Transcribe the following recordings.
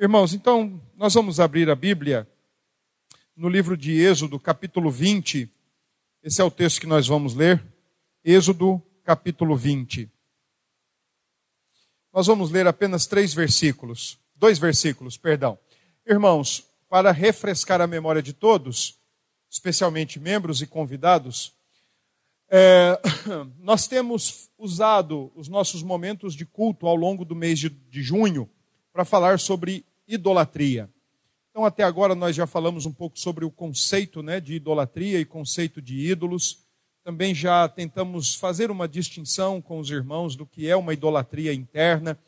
Irmãos, então nós vamos abrir a Bíblia no livro de Êxodo, capítulo 20. Esse é o texto que nós vamos ler. Êxodo, capítulo 20. Nós vamos ler apenas três versículos, dois versículos, perdão. Irmãos, para refrescar a memória de todos, especialmente membros e convidados, é, nós temos usado os nossos momentos de culto ao longo do mês de, de junho para falar sobre idolatria. Então, até agora, nós já falamos um pouco sobre o conceito né, de idolatria e conceito de ídolos. Também já tentamos fazer uma distinção com os irmãos do que é uma idolatria interna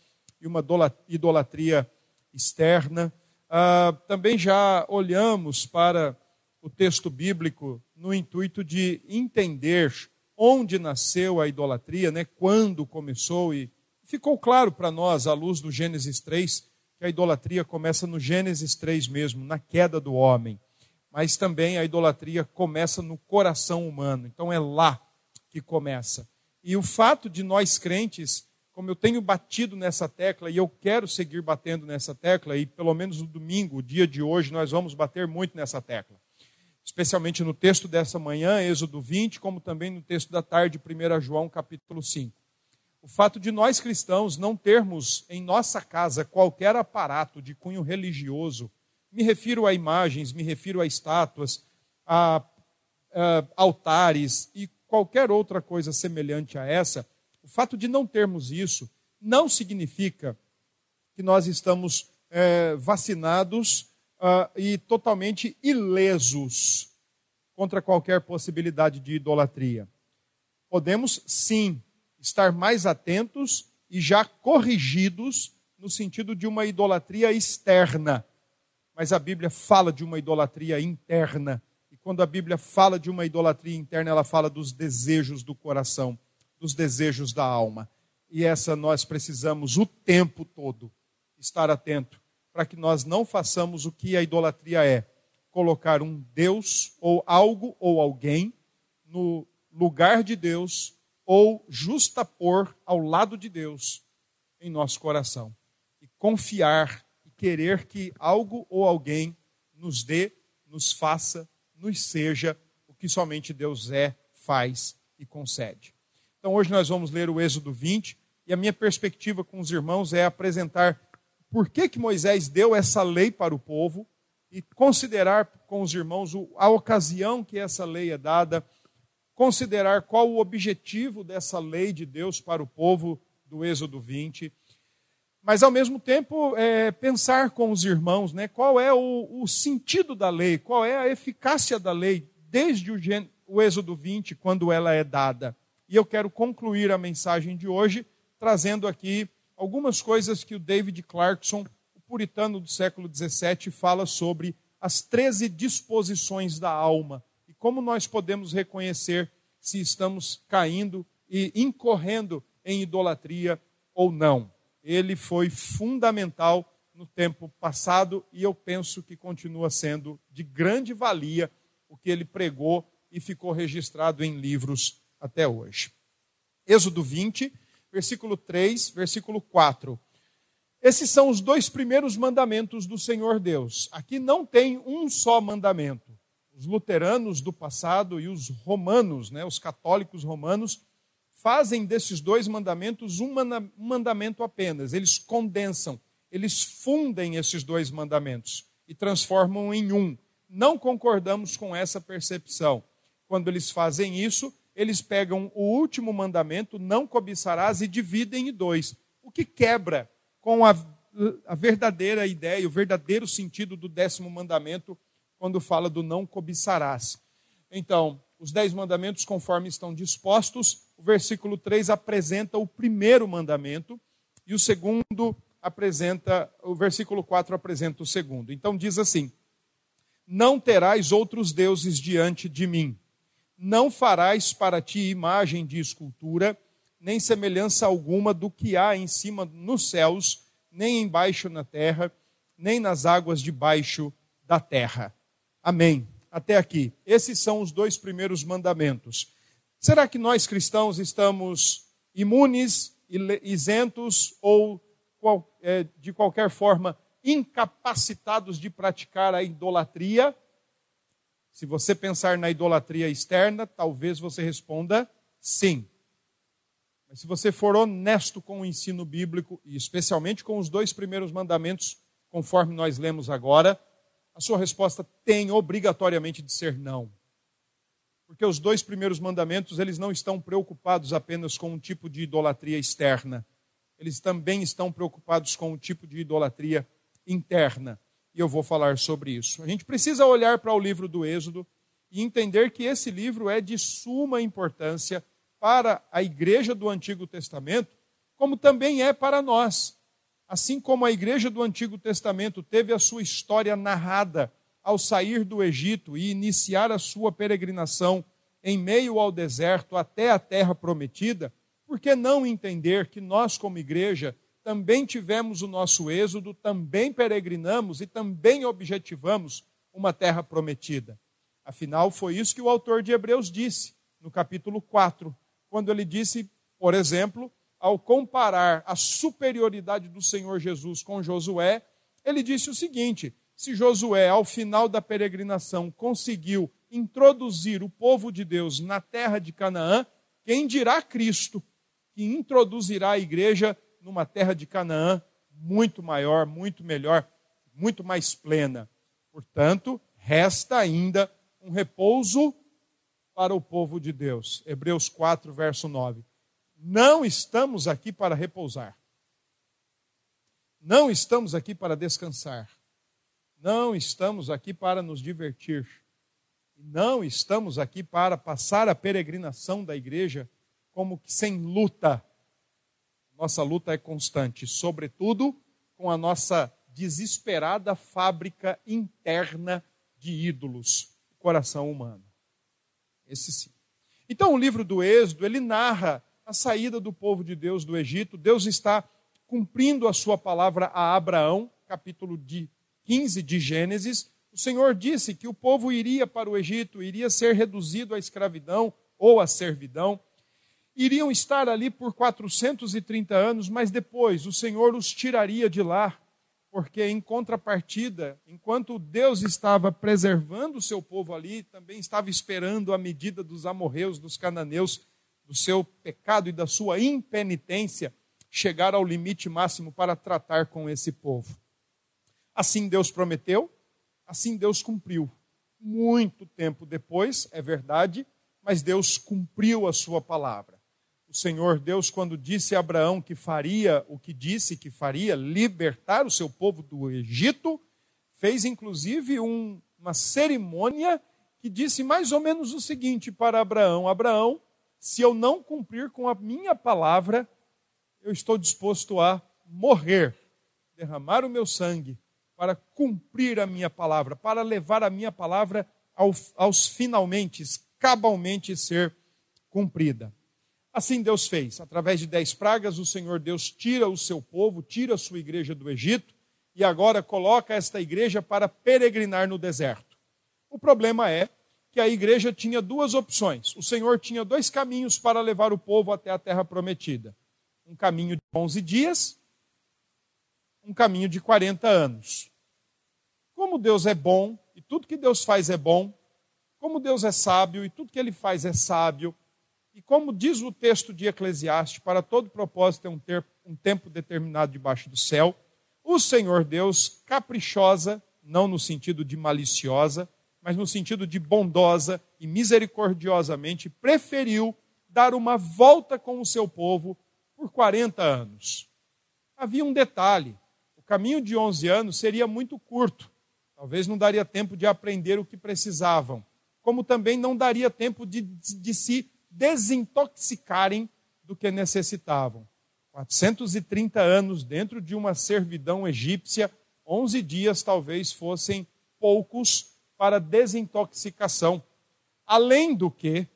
e uma idolatria externa. Ah, também já olhamos para o texto bíblico no intuito de entender onde nasceu a idolatria, né, quando começou, e ficou claro para nós, à luz do Gênesis 3, que a idolatria começa no Gênesis 3 mesmo, na queda do homem. Mas também a idolatria começa no coração humano. Então é lá que começa. E o fato de nós crentes, como eu tenho batido nessa tecla e eu quero seguir batendo nessa tecla, e pelo menos no domingo, o dia de hoje, nós vamos bater muito nessa tecla. Especialmente no texto dessa manhã, Êxodo 20, como também no texto da tarde, 1 João capítulo 5 o fato de nós cristãos não termos em nossa casa qualquer aparato de cunho religioso, me refiro a imagens, me refiro a estátuas, a, a altares e qualquer outra coisa semelhante a essa, o fato de não termos isso não significa que nós estamos é, vacinados uh, e totalmente ilesos contra qualquer possibilidade de idolatria. Podemos sim estar mais atentos e já corrigidos no sentido de uma idolatria externa. Mas a Bíblia fala de uma idolatria interna. E quando a Bíblia fala de uma idolatria interna, ela fala dos desejos do coração, dos desejos da alma. E essa nós precisamos o tempo todo estar atento para que nós não façamos o que a idolatria é: colocar um Deus ou algo ou alguém no lugar de Deus ou justapor ao lado de Deus em nosso coração. E confiar e querer que algo ou alguém nos dê, nos faça, nos seja o que somente Deus é, faz e concede. Então hoje nós vamos ler o Êxodo 20 e a minha perspectiva com os irmãos é apresentar por que, que Moisés deu essa lei para o povo e considerar com os irmãos a ocasião que essa lei é dada considerar qual o objetivo dessa lei de Deus para o povo do Êxodo 20, mas ao mesmo tempo é, pensar com os irmãos né, qual é o, o, sentido da lei, qual é a eficácia da lei desde o, o Êxodo 20, quando ela é dada. E eu quero concluir a mensagem de hoje trazendo aqui algumas coisas que o David Clarkson, o puritano do século 17, fala sobre as 13 disposições da alma como nós podemos reconhecer se estamos caindo e incorrendo em idolatria ou não? Ele foi fundamental no tempo passado e eu penso que continua sendo de grande valia o que ele pregou e ficou registrado em livros até hoje. Êxodo 20, versículo 3, versículo 4. Esses são os dois primeiros mandamentos do Senhor Deus. Aqui não tem um só mandamento os luteranos do passado e os romanos, né, os católicos romanos, fazem desses dois mandamentos um mandamento apenas. Eles condensam, eles fundem esses dois mandamentos e transformam em um. Não concordamos com essa percepção. Quando eles fazem isso, eles pegam o último mandamento, não cobiçarás, e dividem em dois, o que quebra com a, a verdadeira ideia, o verdadeiro sentido do décimo mandamento, quando fala do não cobiçarás. Então, os dez mandamentos, conforme estão dispostos, o versículo 3 apresenta o primeiro mandamento e o segundo apresenta, o versículo 4 apresenta o segundo. Então diz assim: Não terás outros deuses diante de mim. Não farás para ti imagem de escultura, nem semelhança alguma do que há em cima nos céus, nem embaixo na terra, nem nas águas debaixo da terra. Amém. Até aqui. Esses são os dois primeiros mandamentos. Será que nós cristãos estamos imunes, isentos ou é, de qualquer forma incapacitados de praticar a idolatria? Se você pensar na idolatria externa, talvez você responda sim. Mas se você for honesto com o ensino bíblico, e especialmente com os dois primeiros mandamentos, conforme nós lemos agora, a sua resposta tem obrigatoriamente de ser não. Porque os dois primeiros mandamentos, eles não estão preocupados apenas com um tipo de idolatria externa. Eles também estão preocupados com um tipo de idolatria interna. E eu vou falar sobre isso. A gente precisa olhar para o livro do Êxodo e entender que esse livro é de suma importância para a igreja do Antigo Testamento, como também é para nós. Assim como a igreja do Antigo Testamento teve a sua história narrada ao sair do Egito e iniciar a sua peregrinação em meio ao deserto até a terra prometida, por que não entender que nós, como igreja, também tivemos o nosso êxodo, também peregrinamos e também objetivamos uma terra prometida? Afinal, foi isso que o autor de Hebreus disse no capítulo 4, quando ele disse, por exemplo, ao comparar a superioridade do Senhor Jesus com Josué, ele disse o seguinte: se Josué, ao final da peregrinação, conseguiu introduzir o povo de Deus na terra de Canaã, quem dirá Cristo, que introduzirá a igreja numa terra de Canaã muito maior, muito melhor, muito mais plena. Portanto, resta ainda um repouso para o povo de Deus. Hebreus 4, verso 9. Não estamos aqui para repousar. Não estamos aqui para descansar. Não estamos aqui para nos divertir. Não estamos aqui para passar a peregrinação da igreja como que sem luta. Nossa luta é constante, sobretudo com a nossa desesperada fábrica interna de ídolos, o coração humano. Esse sim. Então, o livro do Êxodo, ele narra a saída do povo de Deus do Egito. Deus está cumprindo a sua palavra a Abraão, capítulo de 15 de Gênesis, o Senhor disse que o povo iria para o Egito, iria ser reduzido à escravidão ou à servidão, iriam estar ali por 430 anos, mas depois o Senhor os tiraria de lá, porque em contrapartida, enquanto Deus estava preservando o seu povo ali, também estava esperando a medida dos amorreus, dos cananeus, do seu pecado e da sua impenitência chegar ao limite máximo para tratar com esse povo. Assim Deus prometeu, assim Deus cumpriu. Muito tempo depois, é verdade, mas Deus cumpriu a sua palavra. O Senhor Deus, quando disse a Abraão que faria o que disse que faria, libertar o seu povo do Egito, fez inclusive um, uma cerimônia que disse mais ou menos o seguinte para Abraão: Abraão, se eu não cumprir com a minha palavra, eu estou disposto a morrer, derramar o meu sangue para cumprir a minha palavra, para levar a minha palavra aos, aos finalmente, cabalmente ser cumprida. Assim Deus fez. Através de dez pragas, o Senhor Deus tira o seu povo, tira a sua igreja do Egito e agora coloca esta igreja para peregrinar no deserto. O problema é a igreja tinha duas opções. O Senhor tinha dois caminhos para levar o povo até a terra prometida: um caminho de 11 dias, um caminho de 40 anos. Como Deus é bom e tudo que Deus faz é bom, como Deus é sábio e tudo que ele faz é sábio, e como diz o texto de Eclesiastes, para todo propósito é um, ter, um tempo determinado debaixo do céu, o Senhor Deus, caprichosa, não no sentido de maliciosa, mas no sentido de bondosa e misericordiosamente, preferiu dar uma volta com o seu povo por 40 anos. Havia um detalhe: o caminho de 11 anos seria muito curto. Talvez não daria tempo de aprender o que precisavam, como também não daria tempo de, de se desintoxicarem do que necessitavam. 430 anos dentro de uma servidão egípcia, 11 dias talvez fossem poucos para desintoxicação. Além do que,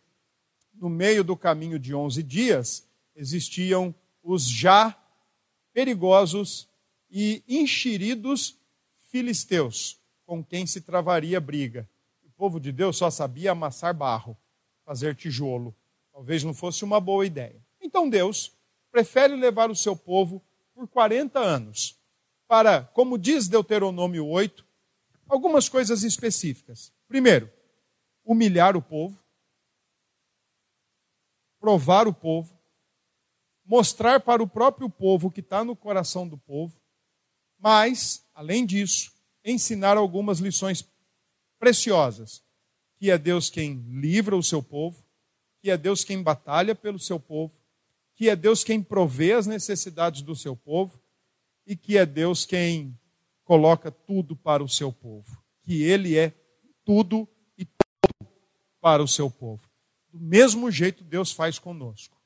no meio do caminho de 11 dias, existiam os já perigosos e enxeridos filisteus, com quem se travaria briga. O povo de Deus só sabia amassar barro, fazer tijolo. Talvez não fosse uma boa ideia. Então Deus prefere levar o seu povo por 40 anos. para, como diz Deuteronômio 8, algumas coisas específicas. Primeiro, humilhar o povo, provar o povo, mostrar para o próprio povo o que está no coração do povo, mas, além disso, ensinar algumas lições preciosas, que é Deus quem livra o seu povo, que é Deus quem batalha pelo seu povo, que é Deus quem provê as necessidades do seu povo e que é Deus quem coloca tudo para o seu povo, que ele é tudo e todo para o seu povo. Do mesmo jeito Deus faz conosco.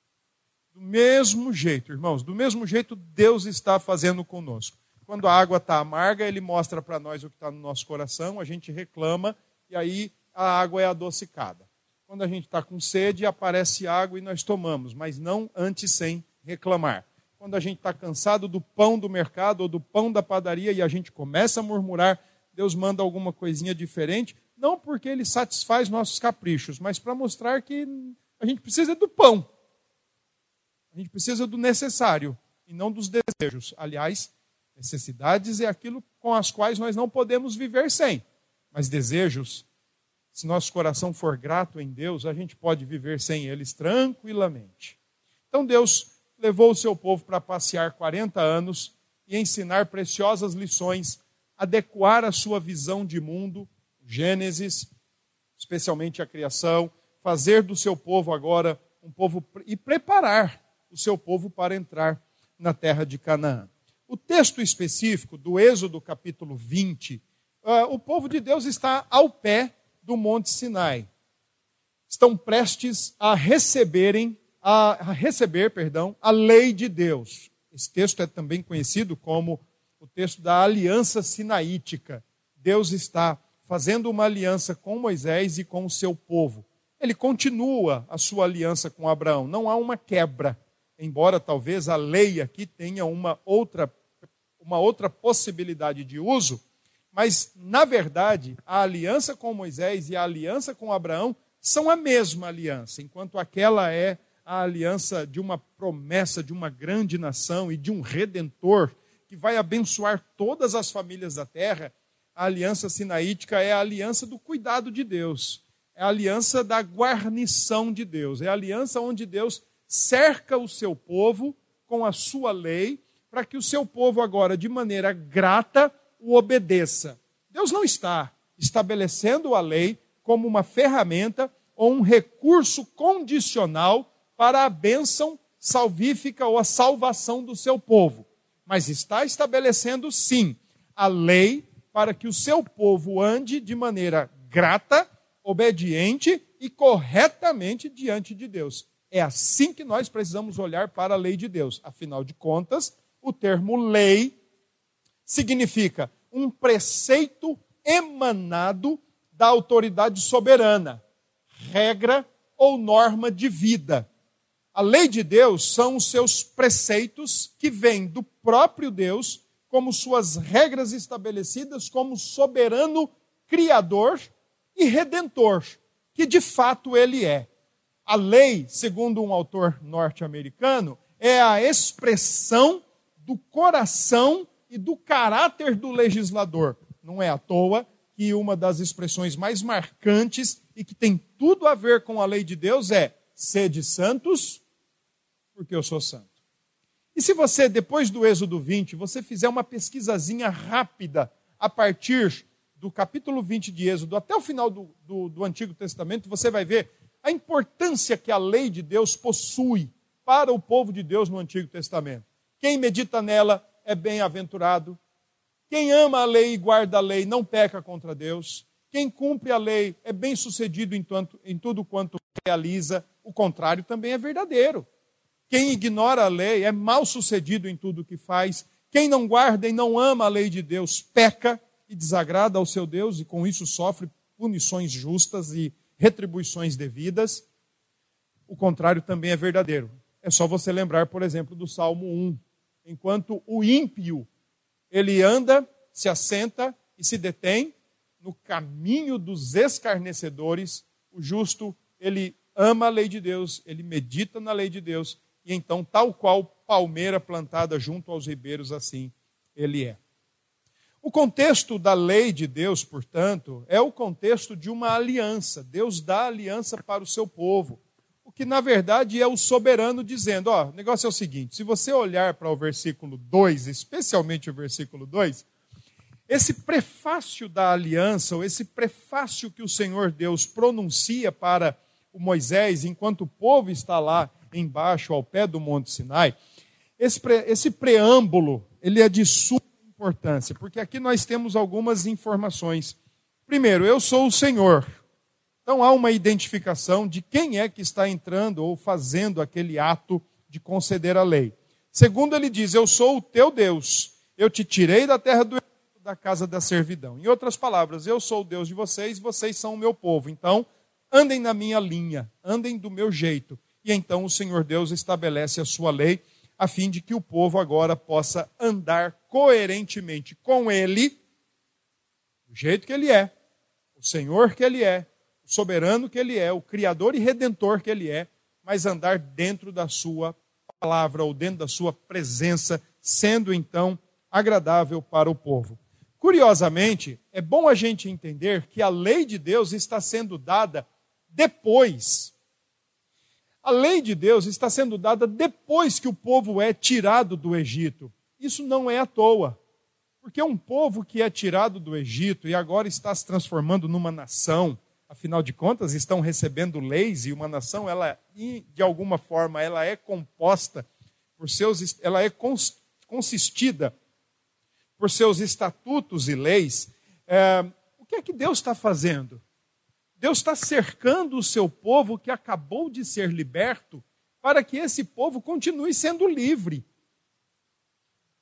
Do mesmo jeito, irmãos, do mesmo jeito Deus está fazendo conosco. Quando a água está amarga, Ele mostra para nós o que está no nosso coração, a gente reclama e aí a água é adocicada. Quando a gente está com sede, aparece água e nós tomamos, mas não antes sem reclamar. Quando a gente está cansado do pão do mercado ou do pão da padaria e a gente começa a murmurar, Deus manda alguma coisinha diferente, não porque Ele satisfaz nossos caprichos, mas para mostrar que a gente precisa do pão. A gente precisa do necessário e não dos desejos. Aliás, necessidades é aquilo com as quais nós não podemos viver sem. Mas desejos, se nosso coração for grato em Deus, a gente pode viver sem eles tranquilamente. Então Deus levou o seu povo para passear 40 anos e ensinar preciosas lições, adequar a sua visão de mundo, Gênesis, especialmente a criação, fazer do seu povo agora um povo e preparar o seu povo para entrar na terra de Canaã. O texto específico do Êxodo capítulo 20, uh, ah, o povo de Deus está ao pé do Monte Sinai. Estão prestes a receberem a receber, perdão, a lei de Deus. Esse texto é também conhecido como o texto da aliança sinaítica. Deus está fazendo uma aliança com Moisés e com o seu povo. Ele continua a sua aliança com Abraão. Não há uma quebra, embora talvez a lei aqui tenha uma outra uma outra possibilidade de uso, mas na verdade, a aliança com Moisés e a aliança com Abraão são a mesma aliança, enquanto aquela é a aliança de uma promessa de uma grande nação e de um redentor que vai abençoar todas as famílias da terra, a aliança sinaítica é a aliança do cuidado de Deus, é a aliança da guarnição de Deus, é a aliança onde Deus cerca o seu povo com a sua lei, para que o seu povo agora, de maneira grata, o obedeça. Deus não está estabelecendo a lei como uma ferramenta ou um recurso condicional para a bênção salvífica ou a salvação do seu povo. Mas está estabelecendo, sim, a lei para que o seu povo ande de maneira grata, obediente e corretamente diante de Deus. É assim que nós precisamos olhar para a lei de Deus. Afinal de contas, o termo lei significa um preceito emanado da autoridade soberana, regra ou norma de vida. A lei de Deus são os seus preceitos que vêm do próprio Deus, como suas regras estabelecidas como soberano criador e redentor, que de fato ele é. A lei, segundo um autor norte-americano, é a expressão do coração e do caráter do legislador. Não é à toa que uma das expressões mais marcantes e que tem tudo a ver com a lei de Deus é: sede santos, porque eu sou santo. E se você, depois do Êxodo 20, você fizer uma pesquisazinha rápida a partir do capítulo 20 de Êxodo até o final do, do, do Antigo Testamento, você vai ver a importância que a lei de Deus possui para o povo de Deus no Antigo Testamento. Quem medita nela é bem-aventurado. Quem ama a lei e guarda a lei não peca contra Deus. Quem cumpre a lei é bem-sucedido em, em tudo quanto realiza. O contrário também é verdadeiro. Quem ignora a lei é mal sucedido em tudo o que faz. Quem não guarda e não ama a lei de Deus peca e desagrada ao seu Deus e com isso sofre punições justas e retribuições devidas. O contrário também é verdadeiro. É só você lembrar, por exemplo, do Salmo 1. Enquanto o ímpio, ele anda, se assenta e se detém no caminho dos escarnecedores, o justo, ele ama a lei de Deus, ele medita na lei de Deus e então, tal qual palmeira plantada junto aos ribeiros, assim ele é. O contexto da lei de Deus, portanto, é o contexto de uma aliança. Deus dá aliança para o seu povo. O que, na verdade, é o soberano dizendo: ó, o negócio é o seguinte: se você olhar para o versículo 2, especialmente o versículo 2, esse prefácio da aliança, ou esse prefácio que o Senhor Deus pronuncia para o Moisés, enquanto o povo está lá embaixo, ao pé do Monte Sinai, esse, pre, esse preâmbulo, ele é de suma importância, porque aqui nós temos algumas informações. Primeiro, eu sou o Senhor. Então há uma identificação de quem é que está entrando ou fazendo aquele ato de conceder a lei. Segundo, ele diz: Eu sou o teu Deus. Eu te tirei da terra do da casa da servidão. Em outras palavras, eu sou o Deus de vocês, vocês são o meu povo. Então, andem na minha linha, andem do meu jeito. E então o Senhor Deus estabelece a sua lei, a fim de que o povo agora possa andar coerentemente com Ele, do jeito que Ele é, o Senhor que Ele é, o soberano que Ele é, o Criador e Redentor que Ele é, mas andar dentro da Sua palavra ou dentro da Sua presença, sendo então agradável para o povo. Curiosamente, é bom a gente entender que a lei de Deus está sendo dada depois a lei de Deus está sendo dada depois que o povo é tirado do Egito. Isso não é à toa. Porque um povo que é tirado do Egito e agora está se transformando numa nação, afinal de contas, estão recebendo leis e uma nação, ela de alguma forma, ela é composta por seus, ela é consistida por seus estatutos e leis. É, o que é que Deus está fazendo? Deus está cercando o seu povo que acabou de ser liberto, para que esse povo continue sendo livre.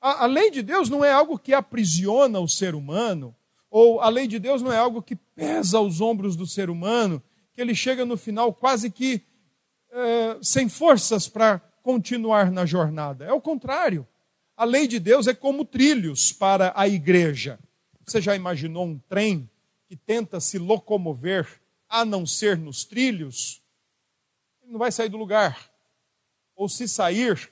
A, a, lei de Deus não é algo que aprisiona o ser humano, ou a lei de Deus não é algo que pesa os ombros do ser humano, que ele chega no final quase que é, sem forças para continuar na jornada. É o contrário. A lei de Deus é como trilhos para a igreja. Você já imaginou um trem que tenta se locomover a não ser nos trilhos, ele não vai sair do lugar. Ou se sair,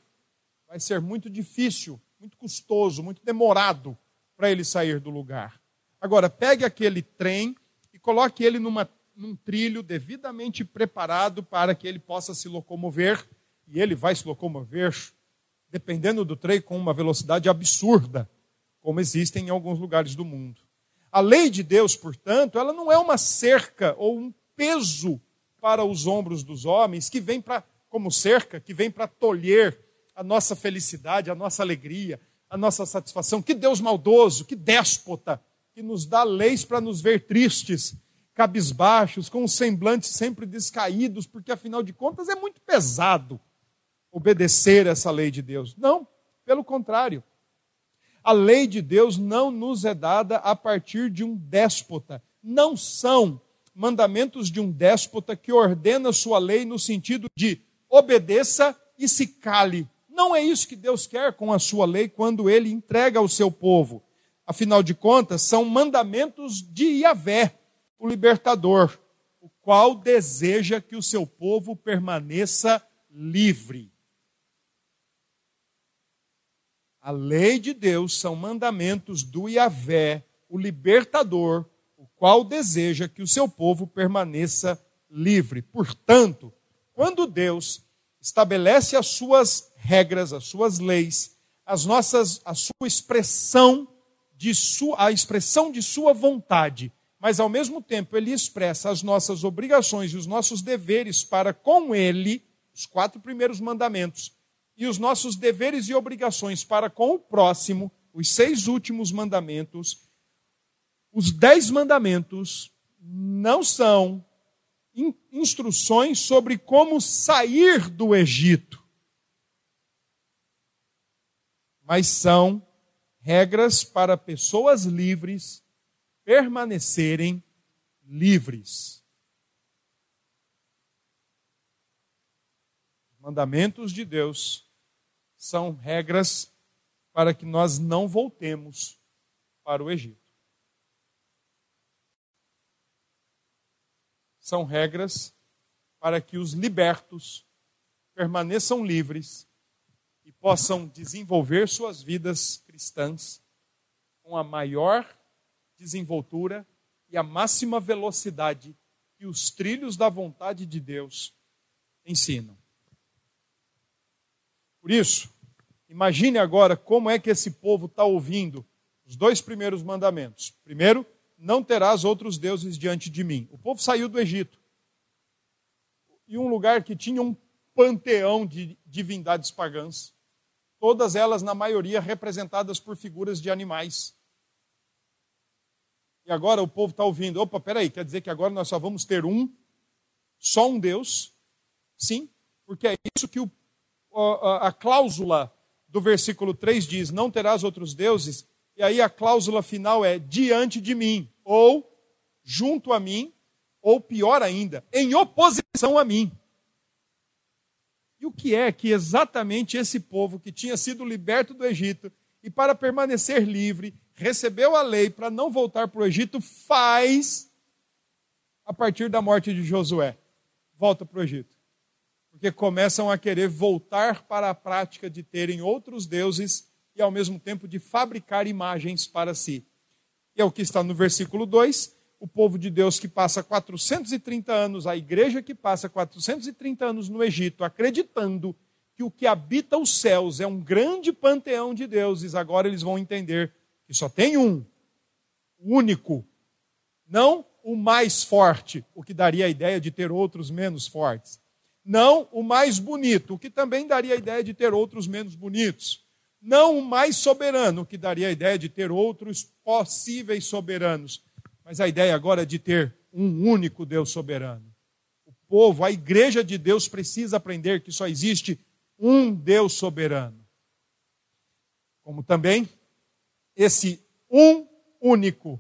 vai ser muito difícil, muito custoso, muito demorado para ele sair do lugar. Agora, pegue aquele trem e coloque ele numa, num trilho devidamente preparado para que ele possa se locomover, e ele vai se locomover, dependendo do trem, com uma velocidade absurda, como existem em alguns lugares do mundo. A lei de Deus, portanto, ela não é uma cerca ou um peso para os ombros dos homens que vem para como cerca, que vem para tolher a nossa felicidade, a nossa alegria, a nossa satisfação. Que Deus maldoso, que déspota, que nos dá leis para nos ver tristes, cabisbaixos, com os semblantes sempre descaídos, porque afinal de contas é muito pesado obedecer essa lei de Deus. Não, pelo contrário. A lei de Deus não nos é dada a partir de um déspota. Não são mandamentos de um déspota que ordena sua lei no sentido de obedeça e se cale. Não é isso que Deus quer com a sua lei quando ele entrega ao seu povo. Afinal de contas, são mandamentos de Yahvé, o libertador, o qual deseja que o seu povo permaneça livre. A lei de Deus são mandamentos do Yahvé, o libertador, o qual deseja que o seu povo permaneça livre. Portanto, quando Deus estabelece as suas regras, as suas leis, as nossas, a sua expressão de sua, a expressão de sua vontade, mas ao mesmo tempo ele expressa as nossas obrigações e os nossos deveres para com ele, os quatro primeiros mandamentos, e os nossos deveres e obrigações para com o próximo, os seis últimos mandamentos, os dez mandamentos não são instruções sobre como sair do Egito, mas são regras para pessoas livres permanecerem livres. Mandamentos de Deus são regras para que nós não voltemos para o Egito. São regras para que os libertos permaneçam livres e possam desenvolver suas vidas cristãs com a maior desenvoltura e a máxima velocidade que os trilhos da vontade de Deus ensinam. Por isso, imagine agora como é que esse povo está ouvindo os dois primeiros mandamentos. Primeiro, não terás outros deuses diante de mim. O povo saiu do Egito. E um lugar que tinha um panteão de divindades pagãs. Todas elas, na maioria, representadas por figuras de animais. E agora o povo está ouvindo: opa, peraí, quer dizer que agora nós só vamos ter um, só um Deus? Sim, porque é isso que o, a, a cláusula do versículo 3 diz: não terás outros deuses. E aí a cláusula final é diante de mim, ou junto a mim, ou pior ainda, em oposição a mim. E o que é que exatamente esse povo que tinha sido liberto do Egito e para permanecer livre, recebeu a lei para não voltar para o Egito, faz a partir da morte de Josué? Volta para o Egito. Porque começam a querer voltar para a prática de terem outros deuses e ao mesmo tempo de fabricar imagens para si. E é o que está no versículo 2 o povo de Deus que passa 430 anos, a igreja que passa 430 anos no Egito, acreditando que o que habita os céus é um grande panteão de deuses, agora eles vão entender que só tem um, único, não o mais forte, o que daria a ideia de ter outros menos fortes. Não o mais bonito, o que também daria a ideia de ter outros menos bonitos. Não o mais soberano, o que daria a ideia de ter outros possíveis soberanos mas a ideia agora é de ter um único Deus soberano. O povo, a igreja de Deus precisa aprender que só existe um Deus soberano. Como também esse um único,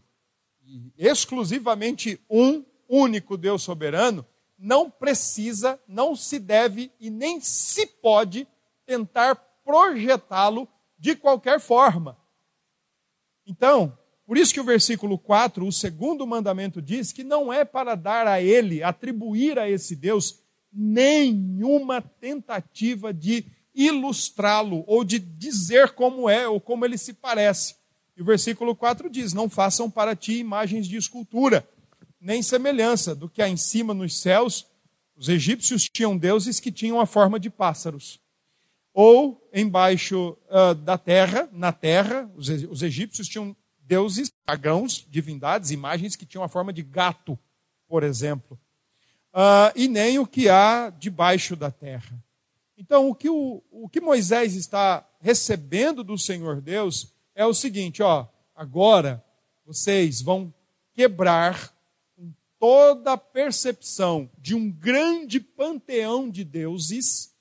exclusivamente um único Deus soberano, não precisa, não se deve e nem se pode tentar projetá-lo de qualquer forma. Então, por isso que o versículo 4, o segundo mandamento, diz que não é para dar a ele, atribuir a esse Deus, nenhuma tentativa de ilustrá-lo ou de dizer como é ou como ele se parece. E o versículo 4 diz: Não façam para ti imagens de escultura, nem semelhança do que há em cima nos céus. Os egípcios tinham deuses que tinham a forma de pássaros. Ou embaixo uh, da terra, na terra, os, os egípcios tinham deuses pagãos, divindades, imagens que tinham a forma de gato, por exemplo. Uh, e nem o que há debaixo da terra. Então, o que, o, o que Moisés está recebendo do Senhor Deus é o seguinte: ó, agora vocês vão quebrar toda a percepção de um grande panteão de deuses,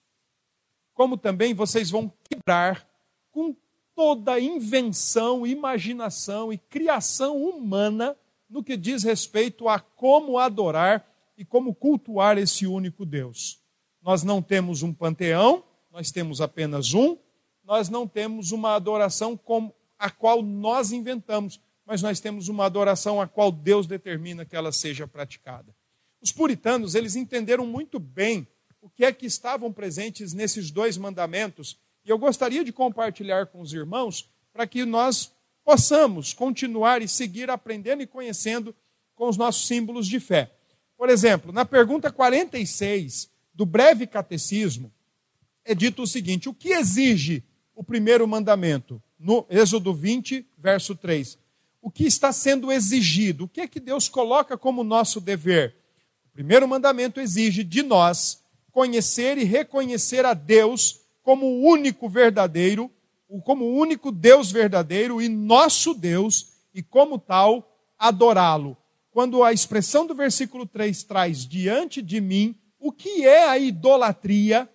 como também vocês vão quebrar com toda invenção, imaginação e criação humana no que diz respeito a como adorar e como cultuar esse único Deus. Nós não temos um panteão, nós temos apenas um, nós não temos uma adoração como a qual nós inventamos, mas nós temos uma adoração a qual Deus determina que ela seja praticada. Os puritanos, eles entenderam muito bem o que é que estavam presentes nesses dois mandamentos e eu gostaria de compartilhar com os irmãos para que nós possamos continuar e seguir aprendendo e conhecendo com os nossos símbolos de fé. Por exemplo, na pergunta 46 do breve catecismo, é dito o seguinte: o que exige o primeiro mandamento? No Êxodo 20, verso 3. O que está sendo exigido? O que é que Deus coloca como nosso dever? O primeiro mandamento exige de nós conhecer e reconhecer a Deus como o único verdadeiro, como o único Deus verdadeiro e nosso Deus, e como tal, adorá-lo. Quando a expressão do versículo 3 traz diante de mim, o que é a idolatria?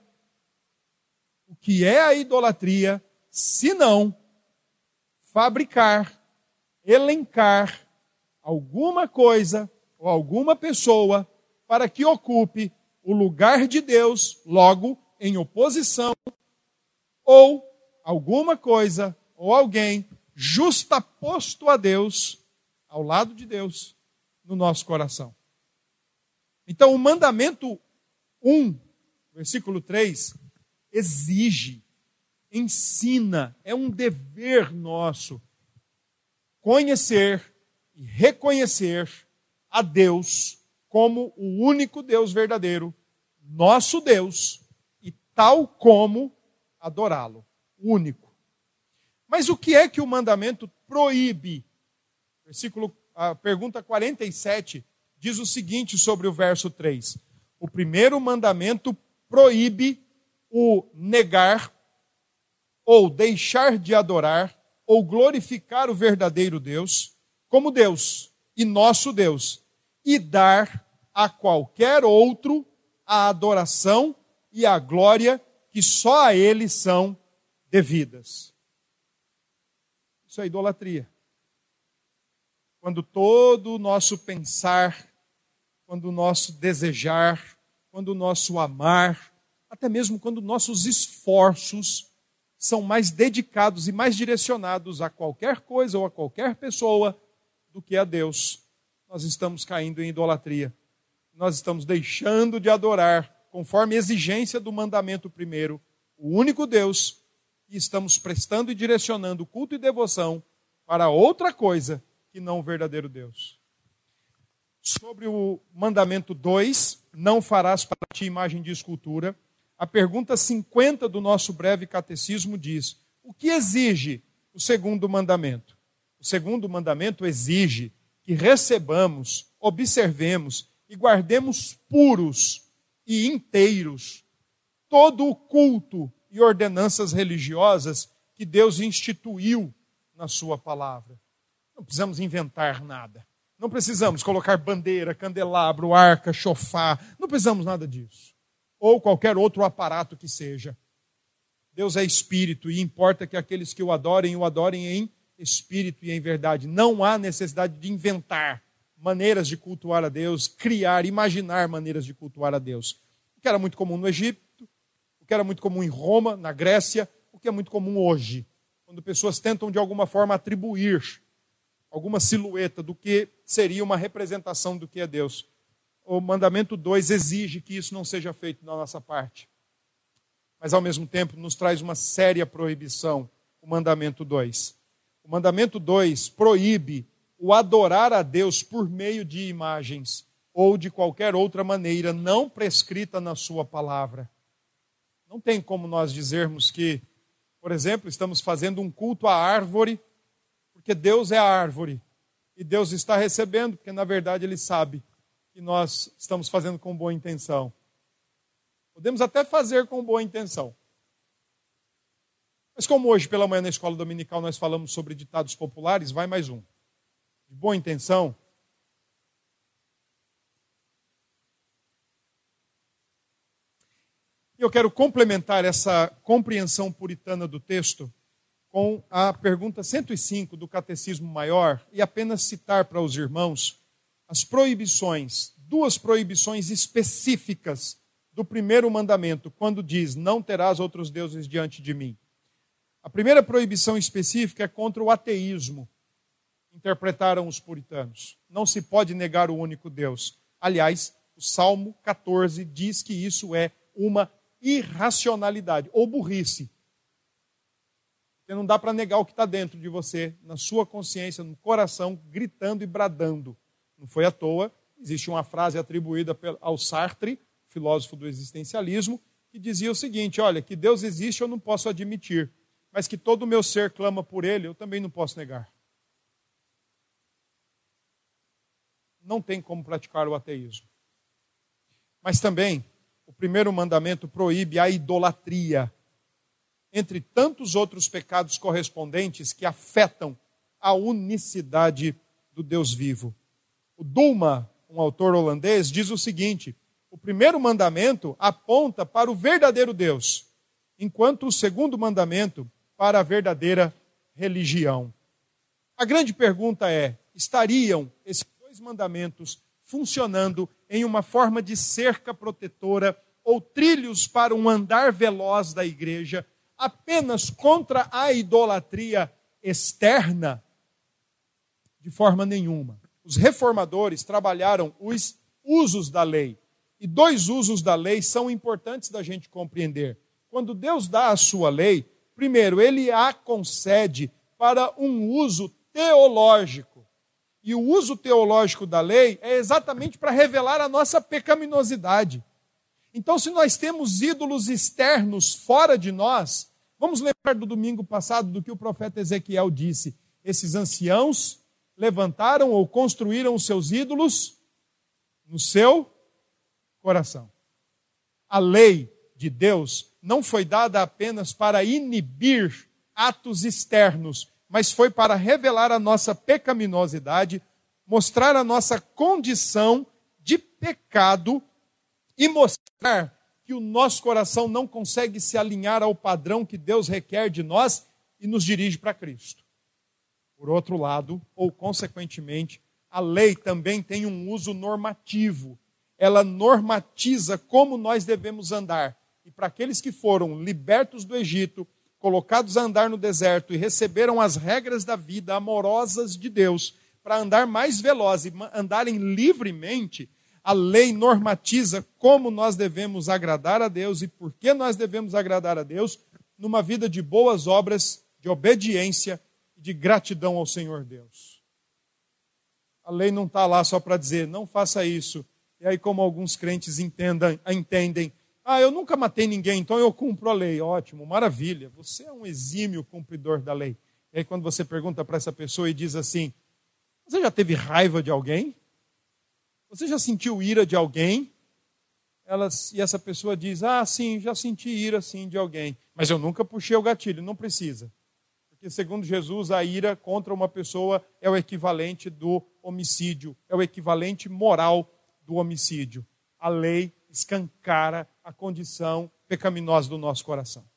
O que é a idolatria, se não fabricar, elencar alguma coisa ou alguma pessoa para que ocupe o lugar de Deus, logo em oposição ou alguma coisa ou alguém justaposto a Deus, ao lado de Deus, no nosso coração. Então, o mandamento 1, versículo 3, exige, ensina, é um dever nosso conhecer e reconhecer a Deus como o único Deus verdadeiro, nosso Deus, e tal como adorá-lo, único. Mas o que é que o mandamento proíbe? Versículo, a pergunta 47 diz o seguinte sobre o verso 3: O primeiro mandamento proíbe o negar ou deixar de adorar ou glorificar o verdadeiro Deus como Deus e nosso Deus e dar a qualquer outro a adoração e a glória que só a ele são devidas. Isso é idolatria. Quando todo o nosso pensar, quando o nosso desejar, quando o nosso amar, até mesmo quando nossos esforços são mais dedicados e mais direcionados a qualquer coisa ou a qualquer pessoa do que a Deus, nós estamos caindo em idolatria. Nós estamos deixando de adorar, conforme exigência do mandamento primeiro, o único Deus, e estamos prestando e direcionando culto e devoção para outra coisa que não o verdadeiro Deus. Sobre o mandamento 2, não farás para ti imagem de escultura a pergunta 50 do nosso breve catecismo diz: o que exige o segundo mandamento? O segundo mandamento exige que recebamos, observemos e guardemos puros e inteiros todo o culto e ordenanças religiosas que Deus instituiu na Sua palavra. Não precisamos inventar nada. Não precisamos colocar bandeira, candelabro, arca, chofar. Não precisamos nada disso ou qualquer outro aparato que seja. Deus é espírito e importa que aqueles que o adorem, o adorem em espírito e em verdade. Não há necessidade de inventar maneiras de cultuar a Deus, criar, imaginar maneiras de cultuar a Deus. O que era muito comum no Egito, o que era muito comum em Roma, na Grécia, o que é muito comum hoje, quando pessoas tentam de alguma forma atribuir alguma silhueta do que seria uma representação do que é Deus o mandamento 2 exige que isso não seja feito da nossa parte. Mas, ao mesmo tempo, nos traz uma séria proibição, o mandamento 2. O mandamento 2 proíbe o adorar a Deus por meio de imagens ou de qualquer outra maneira não prescrita na Sua palavra. Não tem como nós dizermos que, por exemplo, estamos fazendo um culto à árvore, porque Deus é a árvore e Deus está recebendo, porque na verdade Ele sabe que nós estamos fazendo com boa intenção. Podemos até fazer com boa intenção. Mas como hoje pela manhã na escola dominical nós falamos sobre ditados populares, vai mais um. De boa intenção. E eu quero complementar essa compreensão puritana do texto com a pergunta 105 do Catecismo Maior e apenas citar para os irmãos as proibições, duas proibições específicas do primeiro mandamento, quando diz: Não terás outros deuses diante de mim. A primeira proibição específica é contra o ateísmo, interpretaram os puritanos. Não se pode negar o único Deus. Aliás, o Salmo 14 diz que isso é uma irracionalidade ou burrice. Porque não dá para negar o que está dentro de você, na sua consciência, no coração, gritando e bradando. Não foi à toa, existe uma frase atribuída ao Sartre, filósofo do existencialismo, que dizia o seguinte: olha, que Deus existe eu não posso admitir, mas que todo o meu ser clama por ele, eu também não posso negar. Não tem como praticar o ateísmo. Mas também, o primeiro mandamento proíbe a idolatria, entre tantos outros pecados correspondentes que afetam a unicidade do Deus vivo. O Duma, um autor holandês, diz o seguinte: o primeiro mandamento aponta para o verdadeiro Deus, enquanto o segundo mandamento para a verdadeira religião. A grande pergunta é: estariam esses dois mandamentos funcionando em uma forma de cerca protetora ou trilhos para um andar veloz da igreja apenas contra a idolatria externa? De forma nenhuma os reformadores trabalharam os usos da lei. E dois usos da lei são importantes da gente compreender. Quando Deus dá a sua lei, primeiro, ele a concede para um uso teológico. E o uso teológico da lei é exatamente para revelar a nossa pecaminosidade. Então, se nós temos ídolos externos fora de nós, vamos lembrar do domingo passado do que o profeta Ezequiel disse: esses anciãos levantaram ou construíram os seus ídolos no seu coração. A lei de Deus não foi dada apenas para inibir atos externos, mas foi para revelar a nossa pecaminosidade, mostrar a nossa condição de pecado e mostrar que o nosso coração não consegue se alinhar ao padrão que Deus requer de nós e nos dirige para Cristo. Por outro lado, ou consequentemente, a lei também tem um uso normativo. Ela normatiza como nós devemos andar. E para aqueles que foram libertos do Egito, colocados a andar no deserto e receberam as regras da vida amorosas de Deus para andar mais veloz e andarem livremente, a lei normatiza como nós devemos agradar a Deus e por que nós devemos agradar a Deus numa vida de boas obras, de obediência de gratidão ao Senhor Deus. A lei não está lá só para dizer, não faça isso. E aí, como alguns crentes entendam, entendem, ah, eu nunca matei ninguém, então eu cumpro a lei. Ótimo, maravilha. Você é um exímio cumpridor da lei. E aí, quando você pergunta para essa pessoa e diz assim: Você já teve raiva de alguém? Você já sentiu ira de alguém? Elas, e essa pessoa diz: Ah, sim, já senti ira sim de alguém. Mas eu nunca puxei o gatilho. Não precisa. Porque, segundo Jesus, a ira contra uma pessoa é o equivalente do homicídio, é o equivalente moral do homicídio. A lei escancara a condição pecaminosa do nosso coração.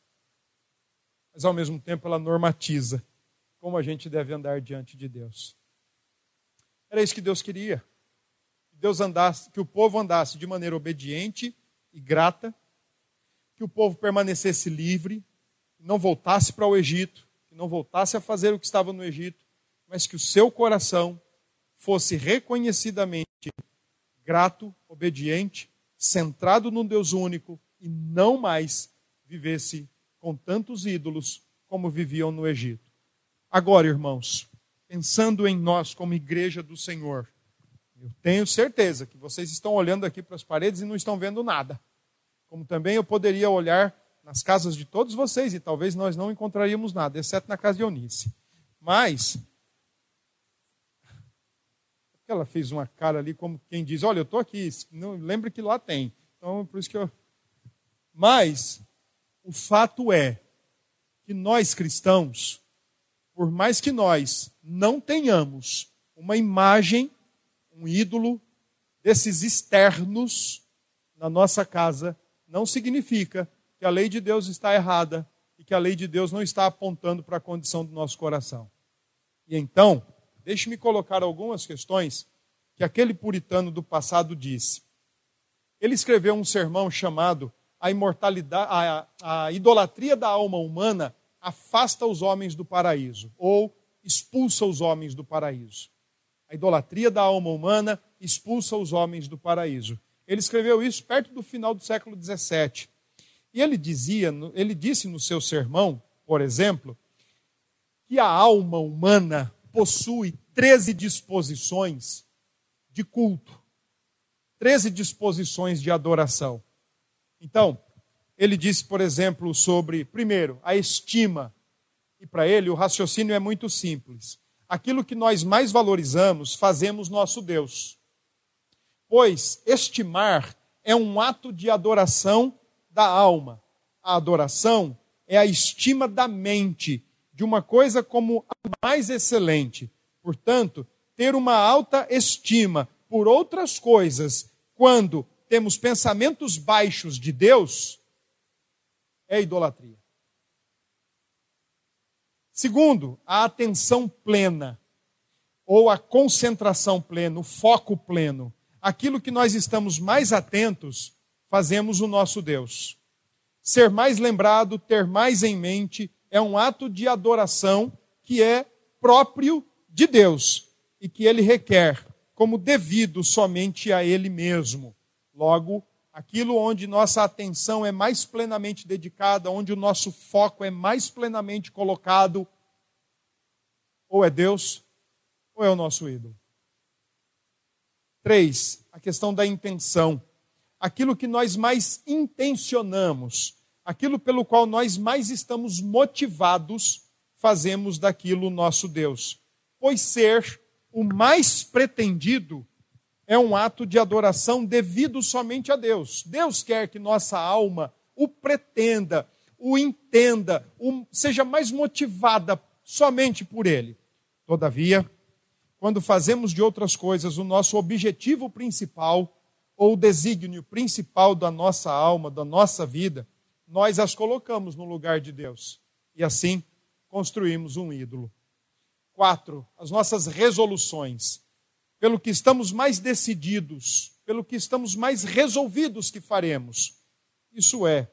Mas, ao mesmo tempo, ela normatiza como a gente deve andar diante de Deus. Era isso que Deus queria. Que Deus andasse, que o povo andasse de maneira obediente e grata, que o povo permanecesse livre, não voltasse para o Egito, que não voltasse a fazer o que estava no Egito, mas que o seu coração fosse reconhecidamente grato, obediente, centrado no Deus único e não mais vivesse com tantos ídolos como viviam no Egito. Agora, irmãos, pensando em nós como igreja do Senhor, eu tenho certeza que vocês estão olhando aqui para as paredes e não estão vendo nada. Como também eu poderia olhar nas casas de todos vocês e talvez nós não encontraríamos nada, exceto na casa de Eunice. Mas, ela fez uma cara ali como quem diz: Olha, eu estou aqui, não, lembre que lá tem. Então, por isso que eu. Mas, o fato é que nós cristãos, por mais que nós não tenhamos uma imagem, um ídolo desses externos na nossa casa, não significa que a lei de Deus está errada e que a lei de Deus não está apontando para a condição do nosso coração. E então, deixe-me colocar algumas questões que aquele puritano do passado disse. Ele escreveu um sermão chamado A imortalidade, a, a idolatria da alma humana afasta os homens do paraíso, ou expulsa os homens do paraíso. A idolatria da alma humana expulsa os homens do paraíso. Ele escreveu isso perto do final do século XVII. E ele dizia, ele disse no seu sermão, por exemplo, que a alma humana possui 13 disposições de culto, 13 disposições de adoração. Então, ele disse, por exemplo, sobre, primeiro, a estima. E para ele o raciocínio é muito simples. Aquilo que nós mais valorizamos, fazemos nosso Deus. Pois estimar é um ato de adoração da alma. A adoração é a estima da mente de uma coisa como a mais excelente. Portanto, ter uma alta estima por outras coisas quando temos pensamentos baixos de Deus é idolatria. Segundo, a atenção plena ou a concentração plena, o foco pleno. Aquilo que nós estamos mais atentos fazemos o nosso Deus. Ser mais lembrado, ter mais em mente, é um ato de adoração que é próprio de Deus e que ele requer como devido somente a ele mesmo. Logo, aquilo onde nossa atenção é mais plenamente dedicada, onde o nosso foco é mais plenamente colocado, Ou é Deus, ou é o nosso ídolo. Três, a questão da intenção. Aquilo que nós mais intencionamos, aquilo pelo qual nós mais estamos motivados, fazemos daquilo nosso Deus. Pois ser o mais pretendido é um ato de adoração devido somente a Deus. Deus quer que nossa alma o pretenda, o entenda, o, seja mais motivada somente por Ele. Todavia, quando fazemos de outras coisas o nosso objetivo principal, ou o desígnio principal da nossa alma, da nossa vida, nós as colocamos no lugar de Deus. E assim construímos um ídolo. Quatro, as nossas resoluções. Pelo que estamos mais decididos, pelo que estamos mais resolvidos que faremos. Isso é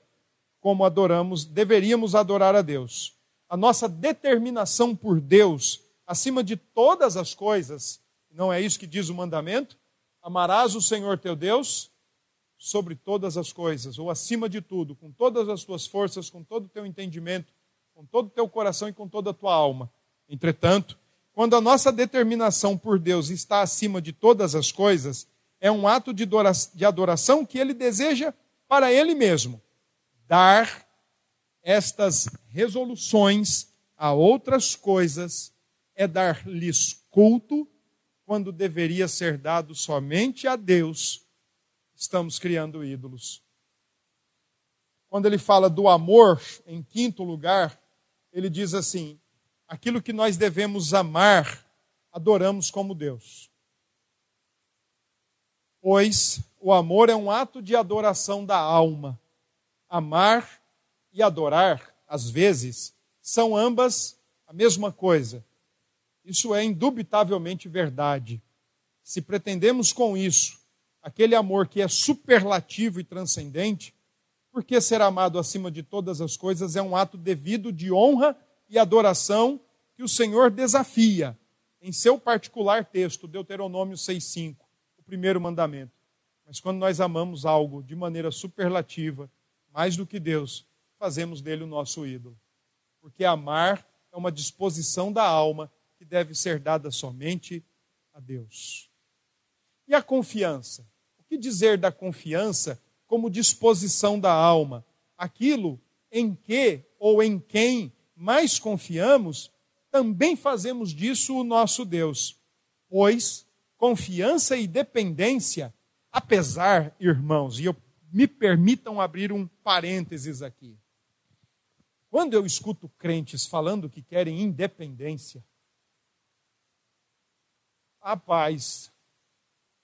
como adoramos, deveríamos adorar a Deus. A nossa determinação por Deus, acima de todas as coisas, não é isso que diz o mandamento? Amarás o Senhor teu Deus sobre todas as coisas, ou acima de tudo, com todas as tuas forças, com todo o teu entendimento, com todo o teu coração e com toda a tua alma. Entretanto, quando a nossa determinação por Deus está acima de todas as coisas, é um ato de adoração que ele deseja para ele mesmo. Dar estas resoluções a outras coisas é dar-lhes culto quando deveria ser dado somente a Deus estamos criando ídolos. Quando ele fala do amor, em quinto lugar, ele diz assim: aquilo que nós devemos amar, adoramos como Deus. Pois o amor é um ato de adoração da alma. Amar e adorar, às vezes, são ambas a mesma coisa. Isso é indubitavelmente verdade. Se pretendemos com isso aquele amor que é superlativo e transcendente, porque ser amado acima de todas as coisas é um ato devido de honra e adoração que o Senhor desafia em seu particular texto, Deuteronômio 6,5, o primeiro mandamento. Mas quando nós amamos algo de maneira superlativa, mais do que Deus, fazemos dele o nosso ídolo. Porque amar é uma disposição da alma deve ser dada somente a Deus. E a confiança? O que dizer da confiança como disposição da alma? Aquilo em que ou em quem mais confiamos, também fazemos disso o nosso Deus. Pois confiança e dependência, apesar, irmãos, e eu, me permitam abrir um parênteses aqui. Quando eu escuto crentes falando que querem independência, rapaz,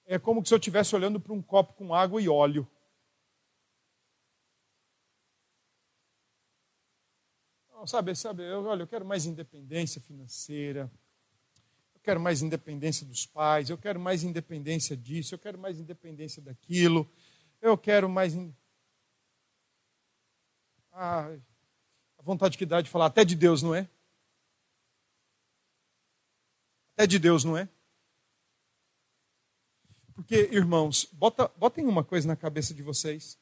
é como se eu estivesse olhando para um copo com água e óleo. sabe, sabe, eu, olha, eu quero mais independência financeira, eu quero mais independência dos pais, eu quero mais independência disso, eu quero mais independência daquilo, eu quero mais. In... Ah, a vontade que dá de falar, até de Deus, não é? Até de Deus, não é? Porque, irmãos, bota, botem uma coisa na cabeça de vocês.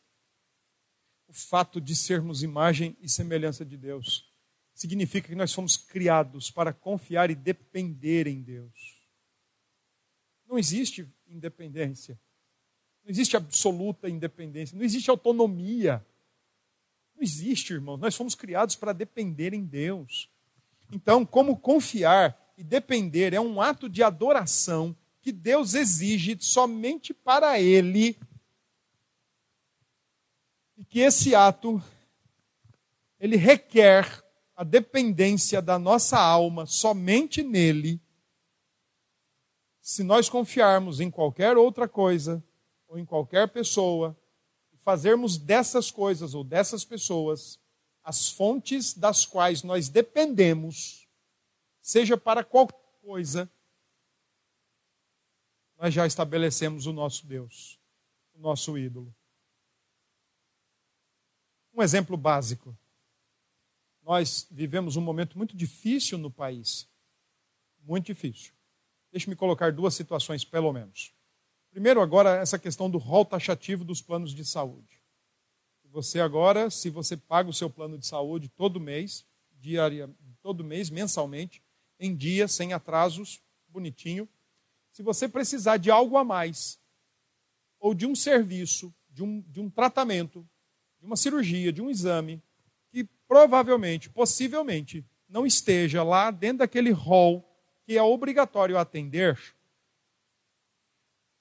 O fato de sermos imagem e semelhança de Deus significa que nós fomos criados para confiar e depender em Deus. Não existe independência. Não existe absoluta independência. Não existe autonomia. Não existe, irmãos. Nós fomos criados para depender em Deus. Então, como confiar e depender é um ato de adoração que Deus exige somente para Ele, e que esse ato ele requer a dependência da nossa alma somente nele. Se nós confiarmos em qualquer outra coisa ou em qualquer pessoa, fazermos dessas coisas ou dessas pessoas as fontes das quais nós dependemos, seja para qualquer coisa, nós já estabelecemos o nosso Deus, o nosso ídolo. Um exemplo básico. Nós vivemos um momento muito difícil no país. Muito difícil. Deixe-me colocar duas situações, pelo menos. Primeiro, agora, essa questão do rol taxativo dos planos de saúde. Você agora, se você paga o seu plano de saúde todo mês, diária, todo mês, mensalmente, em dia, sem atrasos, bonitinho. Se você precisar de algo a mais, ou de um serviço, de um, de um tratamento, de uma cirurgia, de um exame, que provavelmente, possivelmente, não esteja lá dentro daquele rol que é obrigatório atender,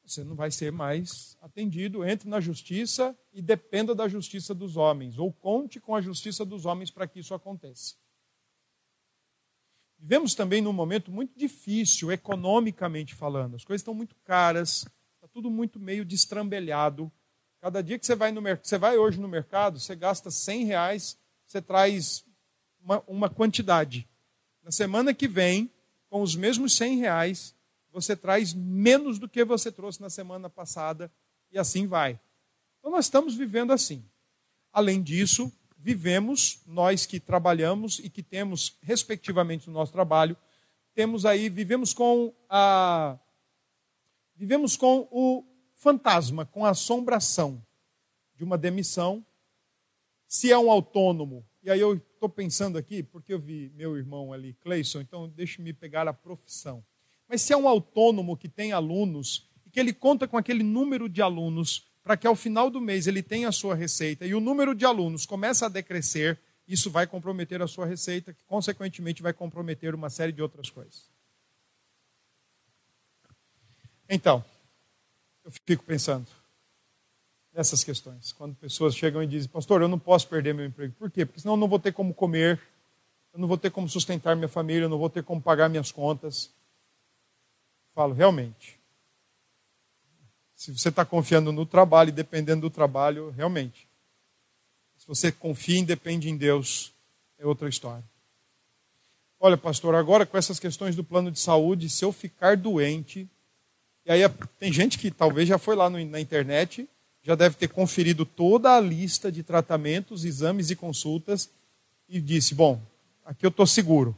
você não vai ser mais atendido. Entre na justiça e dependa da justiça dos homens, ou conte com a justiça dos homens para que isso aconteça. Vivemos também num momento muito difícil, economicamente falando. As coisas estão muito caras, está tudo muito meio destrambelhado. Cada dia que você vai no você vai hoje no mercado, você gasta 100 reais, você traz uma, uma quantidade. Na semana que vem, com os mesmos 100 reais, você traz menos do que você trouxe na semana passada, e assim vai. Então nós estamos vivendo assim. Além disso, vivemos, nós que trabalhamos e que temos, respectivamente, no nosso trabalho, temos aí, vivemos com a. Vivemos com o fantasma, com a assombração de uma demissão. Se é um autônomo, e aí eu estou pensando aqui, porque eu vi meu irmão ali, Cleison, então deixe-me pegar a profissão. Mas se é um autônomo que tem alunos, e que ele conta com aquele número de alunos para que ao final do mês ele tenha a sua receita e o número de alunos começa a decrescer, isso vai comprometer a sua receita, que consequentemente vai comprometer uma série de outras coisas. Então, eu fico pensando nessas questões. Quando pessoas chegam e dizem, pastor, eu não posso perder meu emprego. Por quê? Porque senão eu não vou ter como comer, eu não vou ter como sustentar minha família, eu não vou ter como pagar minhas contas. Falo, realmente, se você está confiando no trabalho e dependendo do trabalho, realmente. Se você confia e depende em Deus, é outra história. Olha, pastor, agora com essas questões do plano de saúde, se eu ficar doente, e aí tem gente que talvez já foi lá no, na internet, já deve ter conferido toda a lista de tratamentos, exames e consultas e disse: bom, aqui eu estou seguro.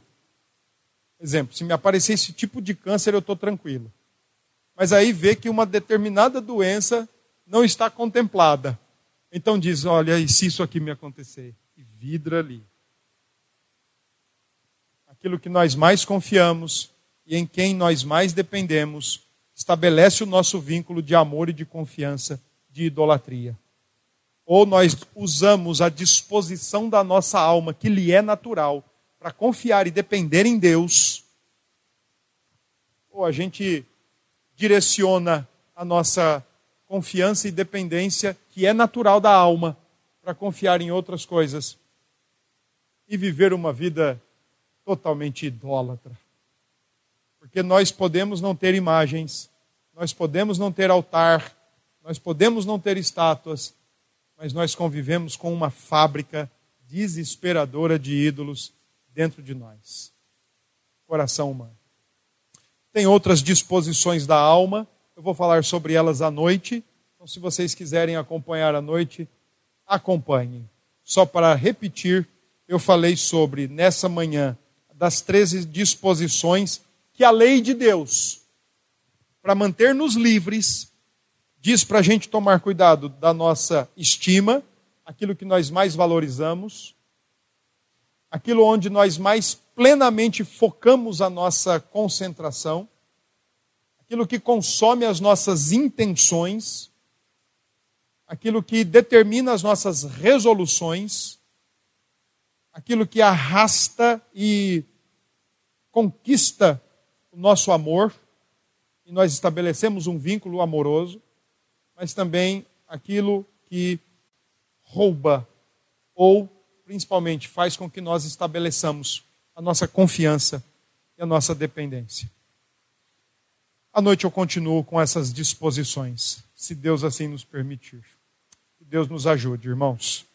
Exemplo, se me aparecer esse tipo de câncer, eu estou tranquilo mas aí vê que uma determinada doença não está contemplada. Então diz: olha, e se isso aqui me acontecer? E vidra ali. Aquilo que nós mais confiamos e em quem nós mais dependemos, estabelece o nosso vínculo de amor e de confiança, de idolatria. Ou nós usamos a disposição da nossa alma, que lhe é natural, para confiar e depender em Deus, ou a gente direciona a nossa confiança e dependência, que é natural da alma, para confiar em outras coisas e viver uma vida totalmente idólatra. Porque nós podemos não ter imagens, nós podemos não ter altar, nós podemos não ter estátuas, mas nós convivemos com uma fábrica desesperadora de ídolos dentro de nós. Coração humano. Tem outras disposições da alma, eu vou falar sobre elas à noite. Então, se vocês quiserem acompanhar à noite, acompanhem. Só para repetir, eu falei sobre, nessa manhã, das 13 disposições que a lei de Deus, para manter-nos livres, diz para a gente tomar cuidado da nossa estima, aquilo que nós mais valorizamos, aquilo onde nós mais plenamente focamos a nossa concentração, aquilo que consome as nossas intenções, aquilo que determina as nossas resoluções, aquilo que arrasta e conquista o nosso amor, e nós estabelecemos um vínculo amoroso, mas também aquilo que rouba ou principalmente faz com que nós estabeleçamos a nossa confiança e a nossa dependência. À noite eu continuo com essas disposições, se Deus assim nos permitir. Que Deus nos ajude, irmãos.